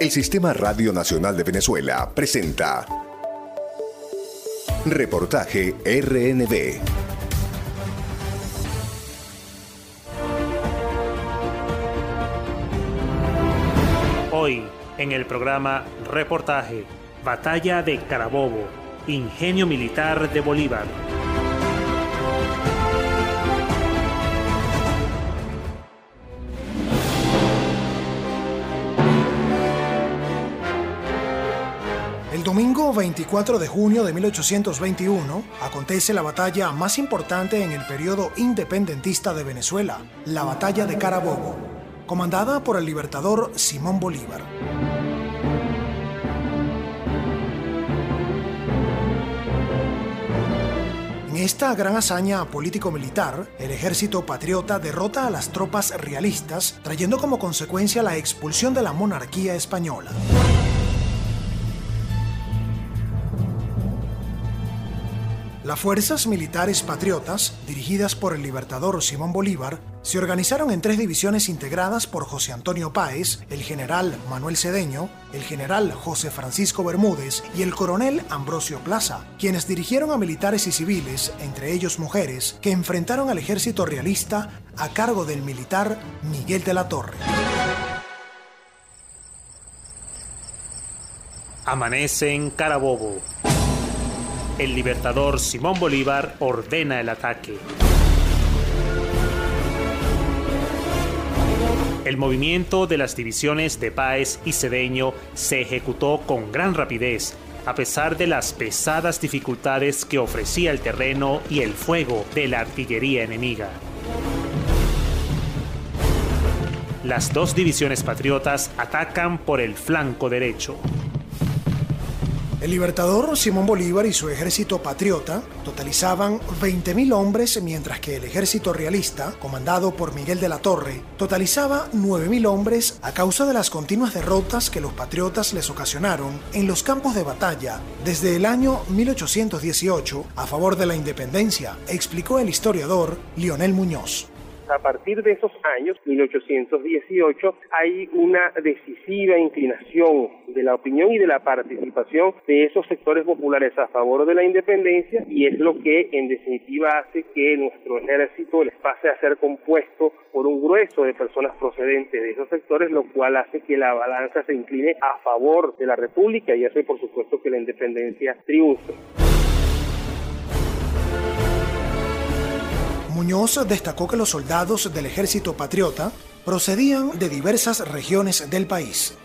El Sistema Radio Nacional de Venezuela presenta Reportaje RNB. Hoy, en el programa Reportaje, Batalla de Carabobo, Ingenio Militar de Bolívar. Domingo 24 de junio de 1821 acontece la batalla más importante en el periodo independentista de Venezuela, la Batalla de Carabobo, comandada por el libertador Simón Bolívar. En esta gran hazaña político-militar, el ejército patriota derrota a las tropas realistas, trayendo como consecuencia la expulsión de la monarquía española. Las fuerzas militares patriotas, dirigidas por el libertador Simón Bolívar, se organizaron en tres divisiones integradas por José Antonio Páez, el general Manuel Cedeño, el general José Francisco Bermúdez y el coronel Ambrosio Plaza, quienes dirigieron a militares y civiles, entre ellos mujeres, que enfrentaron al ejército realista a cargo del militar Miguel de la Torre. Amanece en Carabobo. El libertador Simón Bolívar ordena el ataque. El movimiento de las divisiones de Páez y Cedeño se ejecutó con gran rapidez, a pesar de las pesadas dificultades que ofrecía el terreno y el fuego de la artillería enemiga. Las dos divisiones patriotas atacan por el flanco derecho. El libertador Simón Bolívar y su ejército patriota totalizaban 20.000 hombres, mientras que el ejército realista, comandado por Miguel de la Torre, totalizaba 9.000 hombres a causa de las continuas derrotas que los patriotas les ocasionaron en los campos de batalla desde el año 1818 a favor de la independencia, explicó el historiador Lionel Muñoz a partir de esos años, 1818, hay una decisiva inclinación de la opinión y de la participación de esos sectores populares a favor de la independencia y es lo que en definitiva hace que nuestro ejército les pase a ser compuesto por un grueso de personas procedentes de esos sectores, lo cual hace que la balanza se incline a favor de la República y hace por supuesto que la independencia triunfe. Muñoz destacó que los soldados del ejército patriota procedían de diversas regiones del país.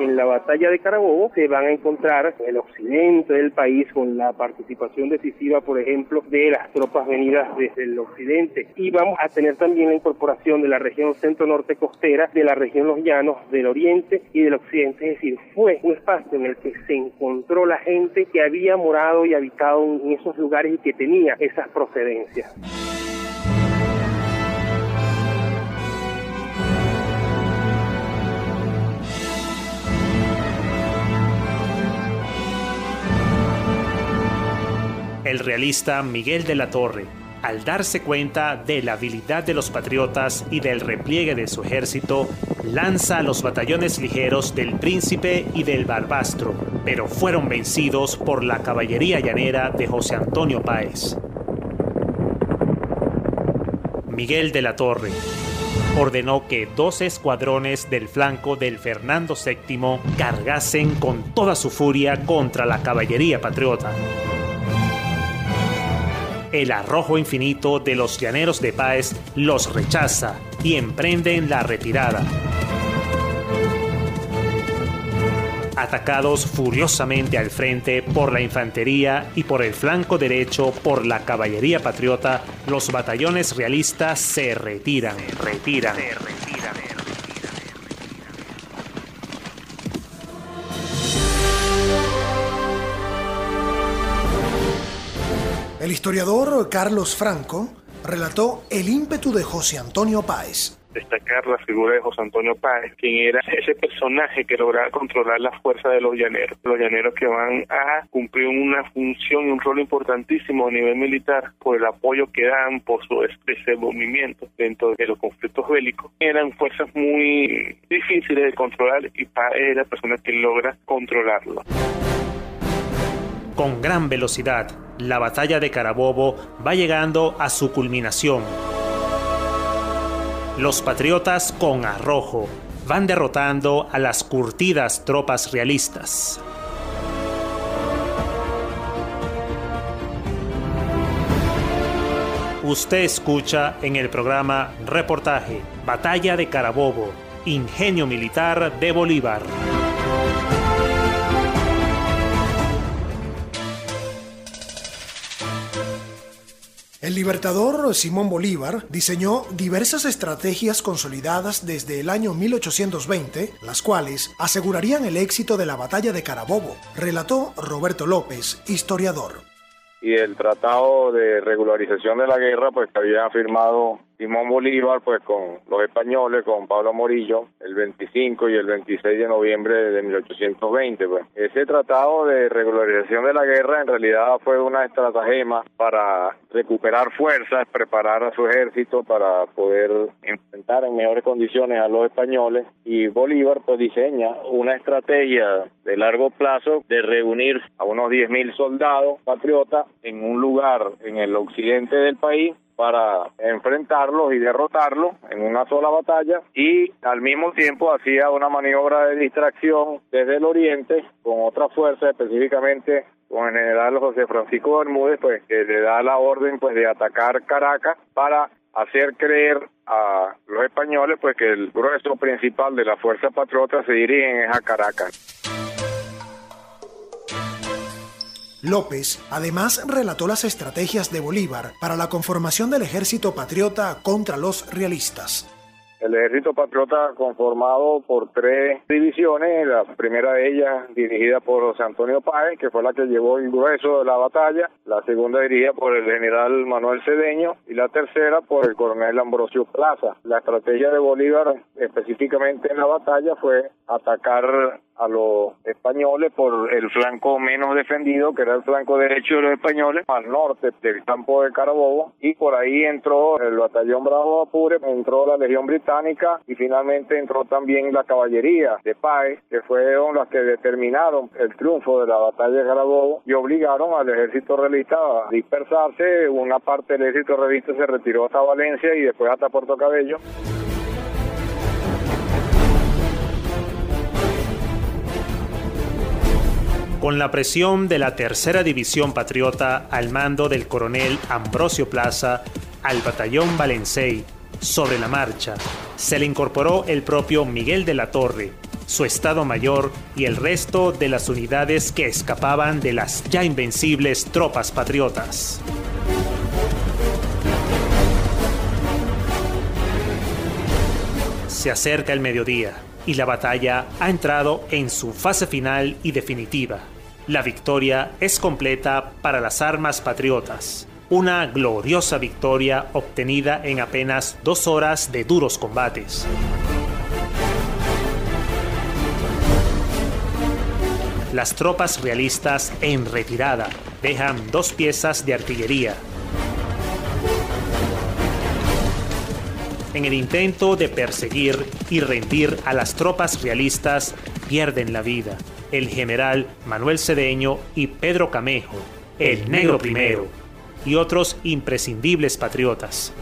En la batalla de Carabobo se van a encontrar en el occidente del país con la participación decisiva, por ejemplo, de las tropas venidas desde el occidente. Y vamos a tener también la incorporación de la región centro-norte costera, de la región Los Llanos, del oriente y del occidente. Es decir, fue un espacio en el que se encontró la gente que había morado y habitado en esos lugares y que tenía esas procedencias. El realista Miguel de la Torre, al darse cuenta de la habilidad de los patriotas y del repliegue de su ejército, lanza a los batallones ligeros del Príncipe y del Barbastro, pero fueron vencidos por la caballería llanera de José Antonio Páez. Miguel de la Torre ordenó que dos escuadrones del flanco del Fernando VII cargasen con toda su furia contra la caballería patriota el arrojo infinito de los llaneros de Páez los rechaza y emprenden la retirada. Atacados furiosamente al frente por la infantería y por el flanco derecho por la caballería patriota, los batallones realistas se retiran, retiran, retiran. El historiador Carlos Franco relató el ímpetu de José Antonio Páez. destacar la figura de José Antonio Páez, quien era ese personaje que lograba controlar la fuerza de los llaneros, los llaneros que van a cumplir una función y un rol importantísimo a nivel militar por el apoyo que dan, por su movimiento dentro de los conflictos bélicos. Eran fuerzas muy difíciles de controlar y Páez es la persona que logra controlarlo. Con gran velocidad, la batalla de Carabobo va llegando a su culminación. Los patriotas con arrojo van derrotando a las curtidas tropas realistas. Usted escucha en el programa Reportaje Batalla de Carabobo, Ingenio Militar de Bolívar. El libertador Simón Bolívar diseñó diversas estrategias consolidadas desde el año 1820, las cuales asegurarían el éxito de la batalla de Carabobo, relató Roberto López, historiador. Y el tratado de regularización de la guerra, pues que había firmado Simón Bolívar, pues con los españoles, con Pablo Morillo, el 25 y el 26 de noviembre de 1820. Pues. Ese tratado de regularización de la guerra en realidad fue una estratagema para recuperar fuerzas, preparar a su ejército para poder enfrentar en mejores condiciones a los españoles y Bolívar pues diseña una estrategia de largo plazo de reunir a unos 10.000 soldados patriotas en un lugar en el occidente del país para enfrentarlos y derrotarlos en una sola batalla y al mismo tiempo hacía una maniobra de distracción desde el oriente con otra fuerza específicamente con el general José Francisco Bermúdez pues que le da la orden pues de atacar Caracas para hacer creer a los españoles pues que el grueso principal de la fuerza patriota se dirigen a Caracas. López además relató las estrategias de Bolívar para la conformación del ejército patriota contra los realistas. El ejército patriota conformado por tres divisiones, la primera de ellas dirigida por José Antonio Páez, que fue la que llevó el grueso de la batalla, la segunda dirigida por el general Manuel Cedeño y la tercera por el coronel Ambrosio Plaza. La estrategia de Bolívar específicamente en la batalla fue atacar a los españoles por el flanco menos defendido, que era el flanco derecho de los españoles, al norte del campo de Carabobo, y por ahí entró el batallón Bravo Apure, entró la Legión Británica y finalmente entró también la caballería de Páez, que fueron las que determinaron el triunfo de la batalla de Carabobo y obligaron al ejército realista a dispersarse. Una parte del ejército realista se retiró hasta Valencia y después hasta Puerto Cabello. Con la presión de la tercera división patriota al mando del coronel Ambrosio Plaza al batallón Valencey sobre la marcha, se le incorporó el propio Miguel de la Torre, su estado mayor y el resto de las unidades que escapaban de las ya invencibles tropas patriotas. Se acerca el mediodía y la batalla ha entrado en su fase final y definitiva. La victoria es completa para las armas patriotas. Una gloriosa victoria obtenida en apenas dos horas de duros combates. Las tropas realistas en retirada dejan dos piezas de artillería, en el intento de perseguir y rendir a las tropas realistas, pierden la vida el general Manuel Cedeño y Pedro Camejo, el Negro Primero, y otros imprescindibles patriotas.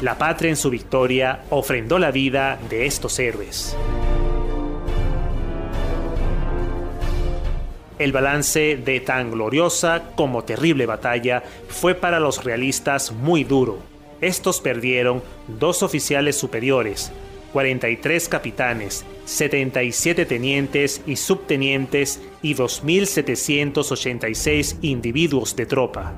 La patria en su victoria ofrendó la vida de estos héroes. El balance de tan gloriosa como terrible batalla fue para los realistas muy duro estos perdieron dos oficiales superiores, 43 capitanes, 77 tenientes y subtenientes y 2.786 individuos de tropa.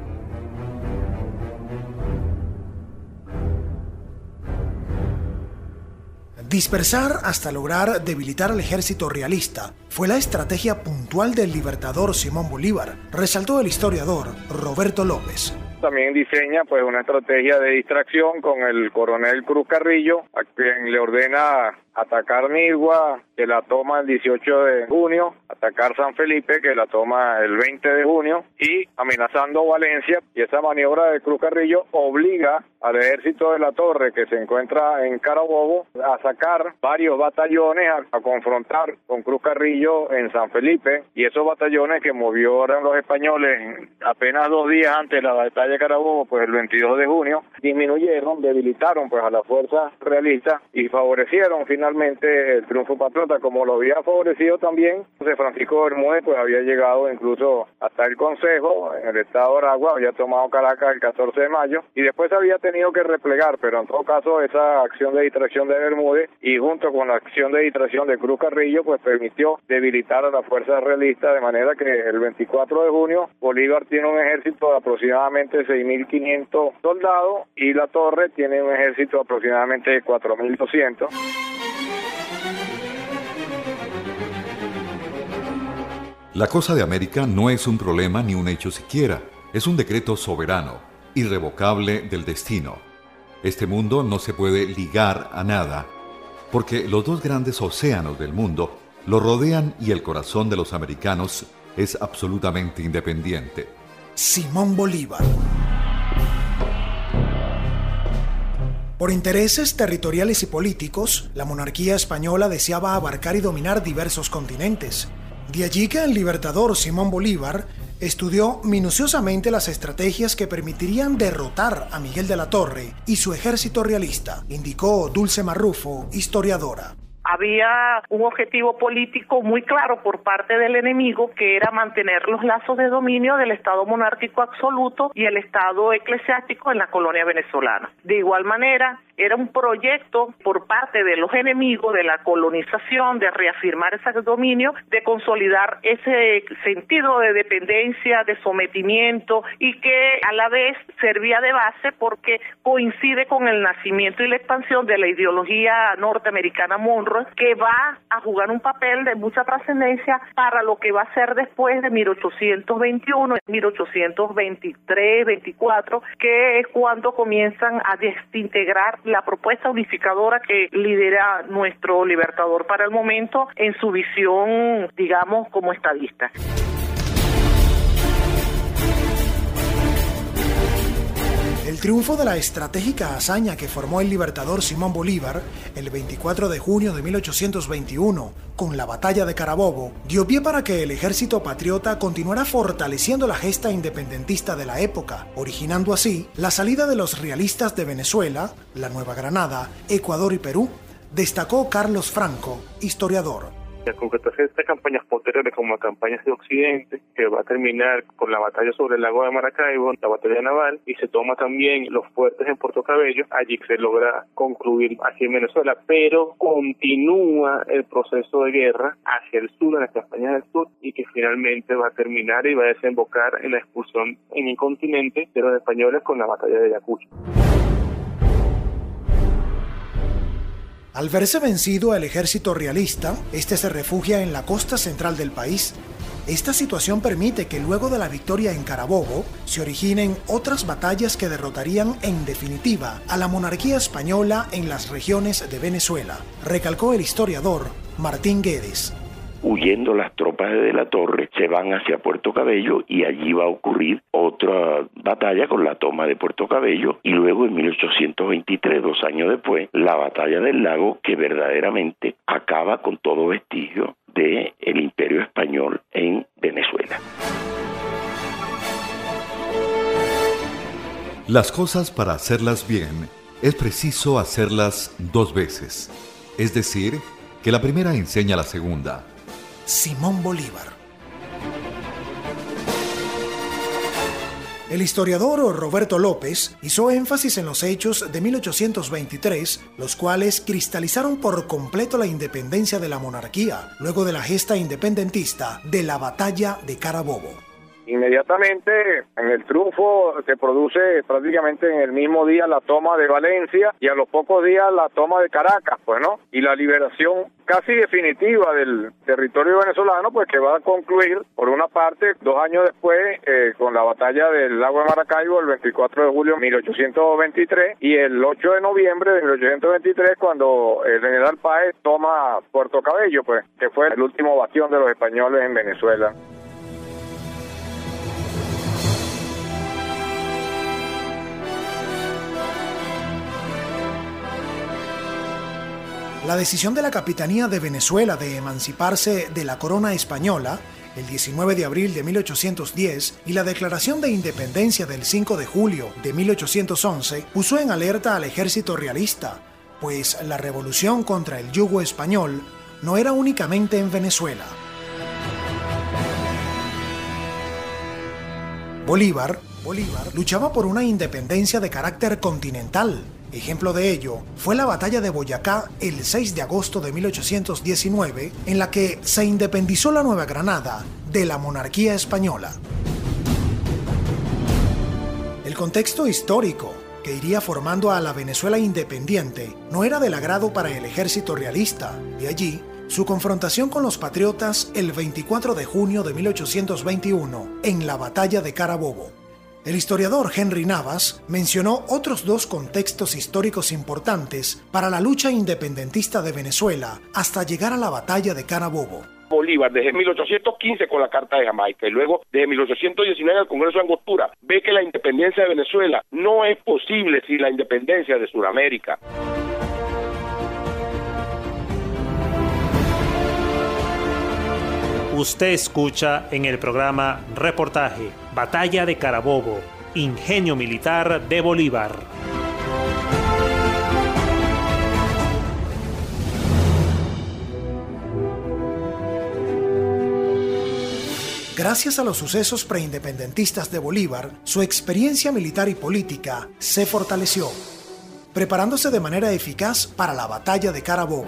Dispersar hasta lograr debilitar al ejército realista fue la estrategia puntual del libertador Simón Bolívar, resaltó el historiador Roberto López. también diseña pues una estrategia de distracción con el coronel Cruz Carrillo, a quien le ordena atacar Nigua, que la toma el 18 de junio, atacar San Felipe, que la toma el 20 de junio, y amenazando Valencia. Y esa maniobra de Cruz Carrillo obliga al ejército de la Torre, que se encuentra en Carabobo, a sacar varios batallones a, confrontar con Cruz Carrillo en San Felipe. Y esos batallones que movió los españoles apenas dos días antes de la batalla de Carabobo, pues el 22 de junio, disminuyeron, debilitaron pues a las fuerzas realistas y favorecieron finalmente el triunfo patriota, como lo había favorecido también, José Francisco Bermúdez, pues había llegado incluso hasta el Consejo en el estado de Aragua, había tomado Caracas el 14 de mayo y después había tenido que replegar, pero en todo caso esa acción de distracción de Bermúdez y junto con la acción de distracción de Cruz Carrillo, pues permitió debilitar a la fuerza realista de manera que el 24 de junio Bolívar tiene un ejército de aproximadamente 6.500 soldados y la Torre tiene un ejército de aproximadamente 4.200. La cosa de América no es un problema ni un hecho siquiera, es un decreto soberano, irrevocable del destino. Este mundo no se puede ligar a nada, porque los dos grandes océanos del mundo lo rodean y el corazón de los americanos es absolutamente independiente. Simón Bolívar. Por intereses territoriales y políticos, la monarquía española deseaba abarcar y dominar diversos continentes. De allí que el libertador Simón Bolívar estudió minuciosamente las estrategias que permitirían derrotar a Miguel de la Torre y su ejército realista, indicó Dulce Marrufo, historiadora había un objetivo político muy claro por parte del enemigo que era mantener los lazos de dominio del Estado monárquico absoluto y el Estado eclesiástico en la colonia venezolana. De igual manera, era un proyecto por parte de los enemigos de la colonización, de reafirmar ese dominio, de consolidar ese sentido de dependencia, de sometimiento y que a la vez servía de base porque coincide con el nacimiento y la expansión de la ideología norteamericana Monroe que va a jugar un papel de mucha trascendencia para lo que va a ser después de 1821, 1823, 24, que es cuando comienzan a desintegrar la propuesta unificadora que lidera nuestro libertador para el momento en su visión, digamos, como estadista. El triunfo de la estratégica hazaña que formó el libertador Simón Bolívar el 24 de junio de 1821 con la batalla de Carabobo dio pie para que el ejército patriota continuara fortaleciendo la gesta independentista de la época, originando así la salida de los realistas de Venezuela, la Nueva Granada, Ecuador y Perú, destacó Carlos Franco, historiador. La concretación de estas campañas posteriores como campañas de Occidente, que va a terminar con la batalla sobre el lago de Maracaibo, la batalla naval, y se toma también los fuertes en Puerto Cabello, allí se logra concluir aquí en Venezuela, pero continúa el proceso de guerra hacia el sur, en las campañas del sur, y que finalmente va a terminar y va a desembocar en la expulsión en el continente de los españoles con la batalla de Ayacucho. Al verse vencido el ejército realista, este se refugia en la costa central del país. Esta situación permite que luego de la victoria en Carabobo se originen otras batallas que derrotarían en definitiva a la monarquía española en las regiones de Venezuela, recalcó el historiador Martín Guedes huyendo las tropas de la Torre, se van hacia Puerto Cabello y allí va a ocurrir otra batalla con la toma de Puerto Cabello y luego en 1823, dos años después, la batalla del lago que verdaderamente acaba con todo vestigio del el imperio español en Venezuela. Las cosas para hacerlas bien es preciso hacerlas dos veces, es decir, que la primera enseña a la segunda Simón Bolívar. El historiador Roberto López hizo énfasis en los hechos de 1823, los cuales cristalizaron por completo la independencia de la monarquía, luego de la gesta independentista de la batalla de Carabobo. Inmediatamente en el triunfo se produce prácticamente en el mismo día la toma de Valencia y a los pocos días la toma de Caracas, pues, ¿no? Y la liberación casi definitiva del territorio venezolano, pues que va a concluir, por una parte, dos años después, eh, con la batalla del lago de Maracaibo, el 24 de julio de 1823, y el 8 de noviembre de 1823, cuando el general Páez toma Puerto Cabello, pues, que fue el último bastión de los españoles en Venezuela. La decisión de la Capitanía de Venezuela de emanciparse de la corona española el 19 de abril de 1810 y la declaración de independencia del 5 de julio de 1811 puso en alerta al ejército realista, pues la revolución contra el yugo español no era únicamente en Venezuela. Bolívar, Bolívar luchaba por una independencia de carácter continental Ejemplo de ello fue la batalla de Boyacá el 6 de agosto de 1819, en la que se independizó la Nueva Granada de la monarquía española. El contexto histórico que iría formando a la Venezuela independiente no era del agrado para el ejército realista, de allí su confrontación con los patriotas el 24 de junio de 1821 en la batalla de Carabobo. El historiador Henry Navas mencionó otros dos contextos históricos importantes para la lucha independentista de Venezuela hasta llegar a la batalla de Carabobo. Bolívar desde 1815 con la Carta de Jamaica y luego desde 1819 el Congreso de Angostura ve que la independencia de Venezuela no es posible sin la independencia de Sudamérica. Usted escucha en el programa Reportaje, Batalla de Carabobo, Ingenio Militar de Bolívar. Gracias a los sucesos preindependentistas de Bolívar, su experiencia militar y política se fortaleció, preparándose de manera eficaz para la batalla de Carabobo.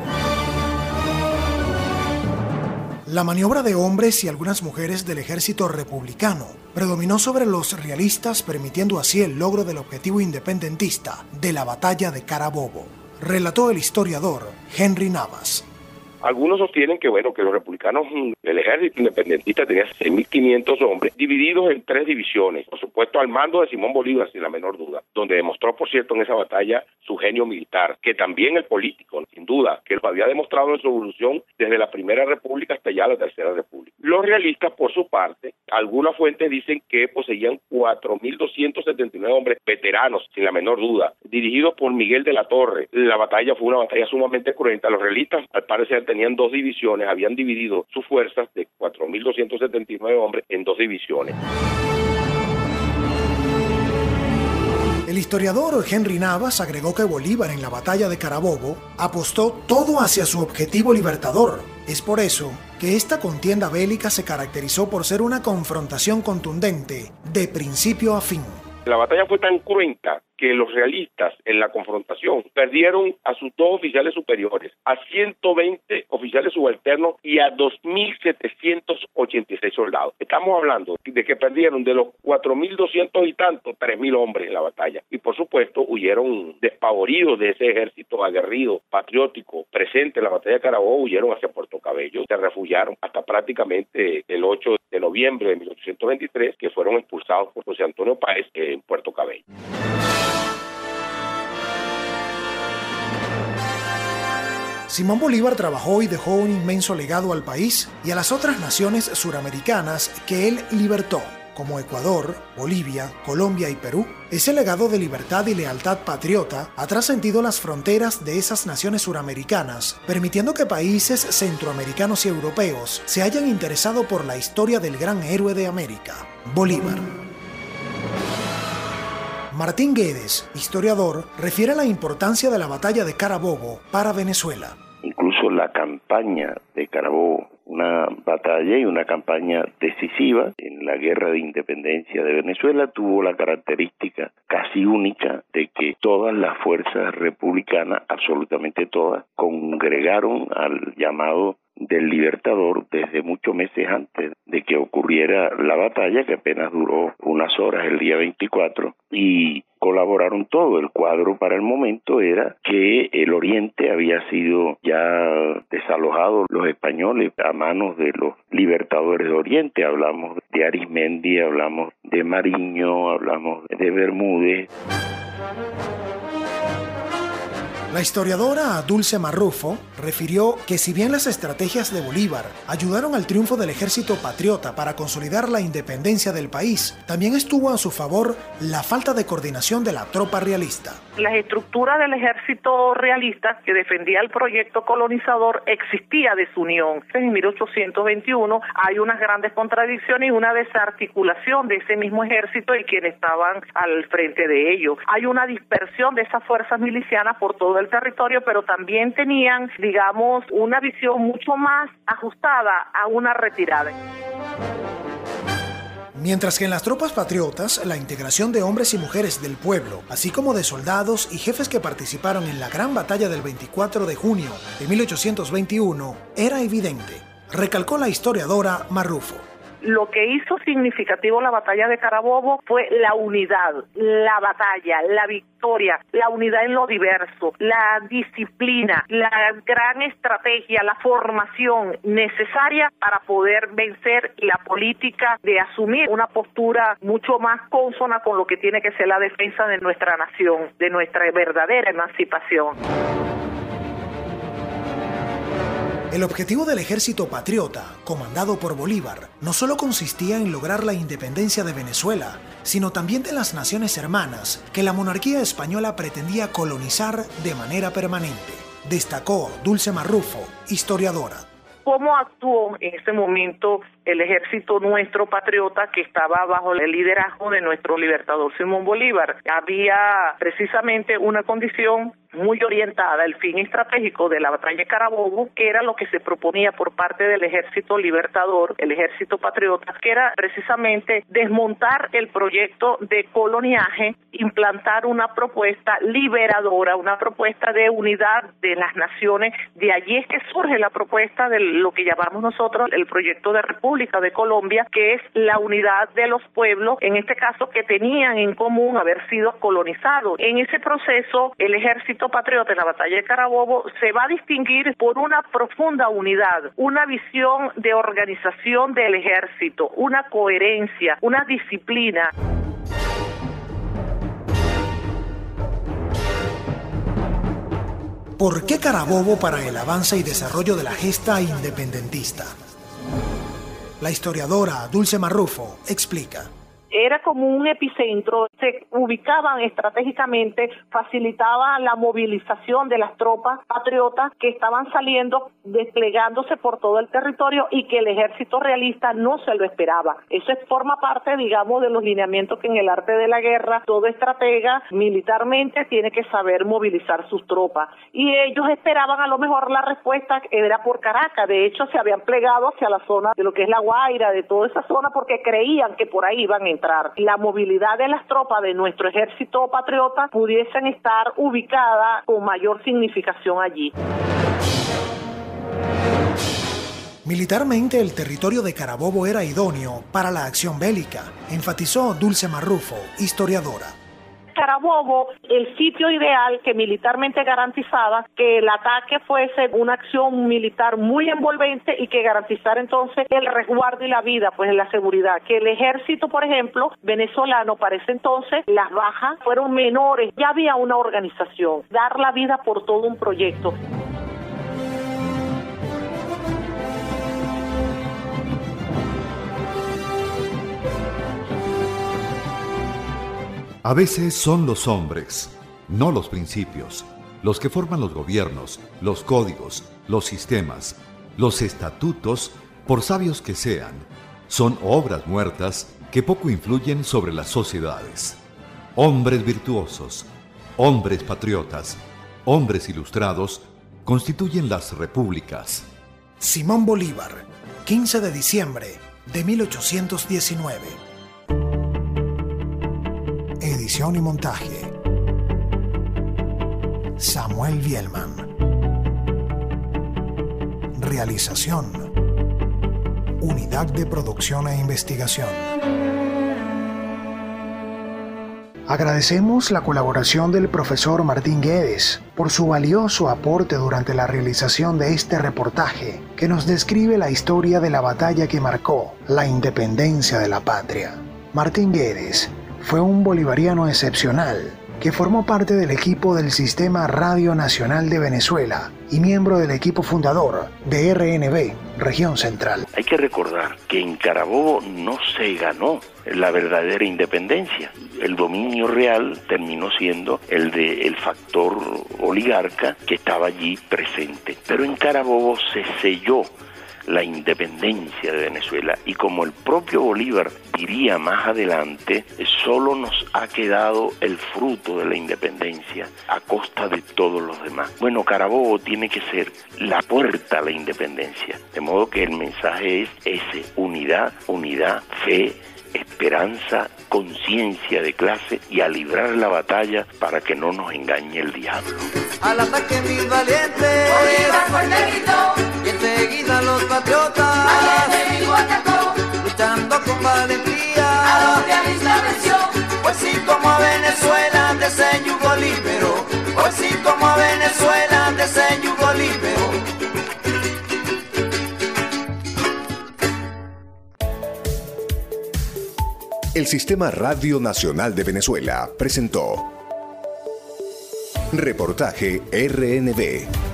La maniobra de hombres y algunas mujeres del ejército republicano predominó sobre los realistas, permitiendo así el logro del objetivo independentista de la batalla de Carabobo, relató el historiador Henry Navas. Algunos sostienen que, bueno, que los republicanos, el ejército independentista tenía 6.500 hombres divididos en tres divisiones, por supuesto al mando de Simón Bolívar, sin la menor duda, donde demostró, por cierto, en esa batalla su genio militar, que también el político, sin duda, que lo había demostrado en su evolución desde la Primera República hasta ya la Tercera República. Los realistas, por su parte, algunas fuentes dicen que poseían 4.279 hombres veteranos, sin la menor duda, dirigidos por Miguel de la Torre. La batalla fue una batalla sumamente cruenta. Los realistas, al parecer, tenían dos divisiones, habían dividido sus fuerzas de 4.279 hombres en dos divisiones. El historiador Henry Navas agregó que Bolívar en la batalla de Carabobo apostó todo hacia su objetivo libertador. Es por eso que esta contienda bélica se caracterizó por ser una confrontación contundente de principio a fin. La batalla fue tan cruenta que los realistas en la confrontación perdieron a sus dos oficiales superiores, a 120 oficiales subalternos y a 2.786 soldados. Estamos hablando de que perdieron de los 4.200 y tantos, 3.000 hombres en la batalla. Y por supuesto huyeron despavoridos de ese ejército aguerrido, patriótico, presente en la batalla de Carabobo, huyeron hacia Puerto Cabello, se refugiaron hasta prácticamente el 8 de noviembre de 1823, que fueron expulsados por José Antonio Páez en Puerto Cabello. Simón Bolívar trabajó y dejó un inmenso legado al país y a las otras naciones suramericanas que él libertó, como Ecuador, Bolivia, Colombia y Perú. Ese legado de libertad y lealtad patriota ha trascendido las fronteras de esas naciones suramericanas, permitiendo que países centroamericanos y europeos se hayan interesado por la historia del gran héroe de América, Bolívar. Martín Guedes, historiador, refiere la importancia de la batalla de Carabobo para Venezuela la campaña de Carabobo, una batalla y una campaña decisiva en la guerra de independencia de Venezuela, tuvo la característica casi única de que todas las fuerzas republicanas, absolutamente todas, congregaron al llamado del Libertador desde muchos meses antes de que ocurriera la batalla, que apenas duró unas horas el día 24, y colaboraron todo. El cuadro para el momento era que el oriente había sido ya desalojado los españoles a manos de los libertadores de Oriente. Hablamos de Arismendi, hablamos de Mariño, hablamos de Bermúdez. La historiadora Dulce Marrufo refirió que si bien las estrategias de Bolívar ayudaron al triunfo del ejército patriota para consolidar la independencia del país, también estuvo a su favor la falta de coordinación de la tropa realista. La estructura del ejército realista que defendía el proyecto colonizador existía desunión. En 1821 hay unas grandes contradicciones y una desarticulación de ese mismo ejército y quienes estaban al frente de ello. Hay una dispersión de esas fuerzas milicianas por todo el territorio, pero también tenían, digamos, una visión mucho más ajustada a una retirada. Mientras que en las tropas patriotas, la integración de hombres y mujeres del pueblo, así como de soldados y jefes que participaron en la gran batalla del 24 de junio de 1821, era evidente, recalcó la historiadora Marrufo. Lo que hizo significativo la batalla de Carabobo fue la unidad, la batalla, la victoria, la unidad en lo diverso, la disciplina, la gran estrategia, la formación necesaria para poder vencer la política de asumir una postura mucho más consona con lo que tiene que ser la defensa de nuestra nación, de nuestra verdadera emancipación. El objetivo del ejército patriota, comandado por Bolívar, no solo consistía en lograr la independencia de Venezuela, sino también de las naciones hermanas que la monarquía española pretendía colonizar de manera permanente, destacó Dulce Marrufo, historiadora. ¿Cómo actuó en ese momento el ejército nuestro patriota que estaba bajo el liderazgo de nuestro libertador Simón Bolívar? Había precisamente una condición muy orientada al fin estratégico de la batalla de Carabobo, que era lo que se proponía por parte del ejército libertador, el ejército patriota, que era precisamente desmontar el proyecto de coloniaje, implantar una propuesta liberadora, una propuesta de unidad de las naciones. De allí es que surge la propuesta de lo que llamamos nosotros el proyecto de República de Colombia, que es la unidad de los pueblos, en este caso que tenían en común haber sido colonizados. En ese proceso, el ejército patriota en la batalla de Carabobo se va a distinguir por una profunda unidad, una visión de organización del ejército, una coherencia, una disciplina. ¿Por qué Carabobo para el avance y desarrollo de la gesta independentista? La historiadora Dulce Marrufo explica era como un epicentro, se ubicaban estratégicamente, facilitaba la movilización de las tropas patriotas que estaban saliendo, desplegándose por todo el territorio y que el ejército realista no se lo esperaba. Eso forma parte, digamos, de los lineamientos que en el arte de la guerra todo estratega militarmente tiene que saber movilizar sus tropas. Y ellos esperaban a lo mejor la respuesta era por Caracas, de hecho se habían plegado hacia la zona de lo que es la Guaira, de toda esa zona porque creían que por ahí iban a entrar la movilidad de las tropas de nuestro ejército patriota pudiesen estar ubicadas con mayor significación allí. Militarmente el territorio de Carabobo era idóneo para la acción bélica, enfatizó Dulce Marrufo, historiadora. Carabobo el sitio ideal que militarmente garantizaba que el ataque fuese una acción militar muy envolvente y que garantizara entonces el resguardo y la vida, pues la seguridad. Que el ejército, por ejemplo, venezolano, para ese entonces, las bajas fueron menores, ya había una organización, dar la vida por todo un proyecto. A veces son los hombres, no los principios, los que forman los gobiernos, los códigos, los sistemas, los estatutos, por sabios que sean, son obras muertas que poco influyen sobre las sociedades. Hombres virtuosos, hombres patriotas, hombres ilustrados, constituyen las repúblicas. Simón Bolívar, 15 de diciembre de 1819. Y montaje. Samuel Bielman. Realización. Unidad de Producción e Investigación. Agradecemos la colaboración del profesor Martín Guedes por su valioso aporte durante la realización de este reportaje que nos describe la historia de la batalla que marcó la independencia de la patria. Martín Guedes fue un bolivariano excepcional que formó parte del equipo del Sistema Radio Nacional de Venezuela y miembro del equipo fundador de RNB, Región Central. Hay que recordar que en Carabobo no se ganó la verdadera independencia. El dominio real terminó siendo el de el factor oligarca que estaba allí presente. Pero en Carabobo se selló la independencia de Venezuela y como el propio Bolívar diría más adelante, solo nos ha quedado el fruto de la independencia a costa de todos los demás. Bueno, Carabobo tiene que ser la puerta a la independencia, de modo que el mensaje es ese, unidad, unidad, fe, esperanza, conciencia de clase y a librar la batalla para que no nos engañe el diablo. Al ataque mil valientes, y enseguida los patriotas, al enemigo atacó, luchando con valentía, a los realistas venció, pues sí como a Venezuela de ese yugo libero, pues sí como a Venezuela de ese yugo libero. El Sistema Radio Nacional de Venezuela presentó Reportaje RNB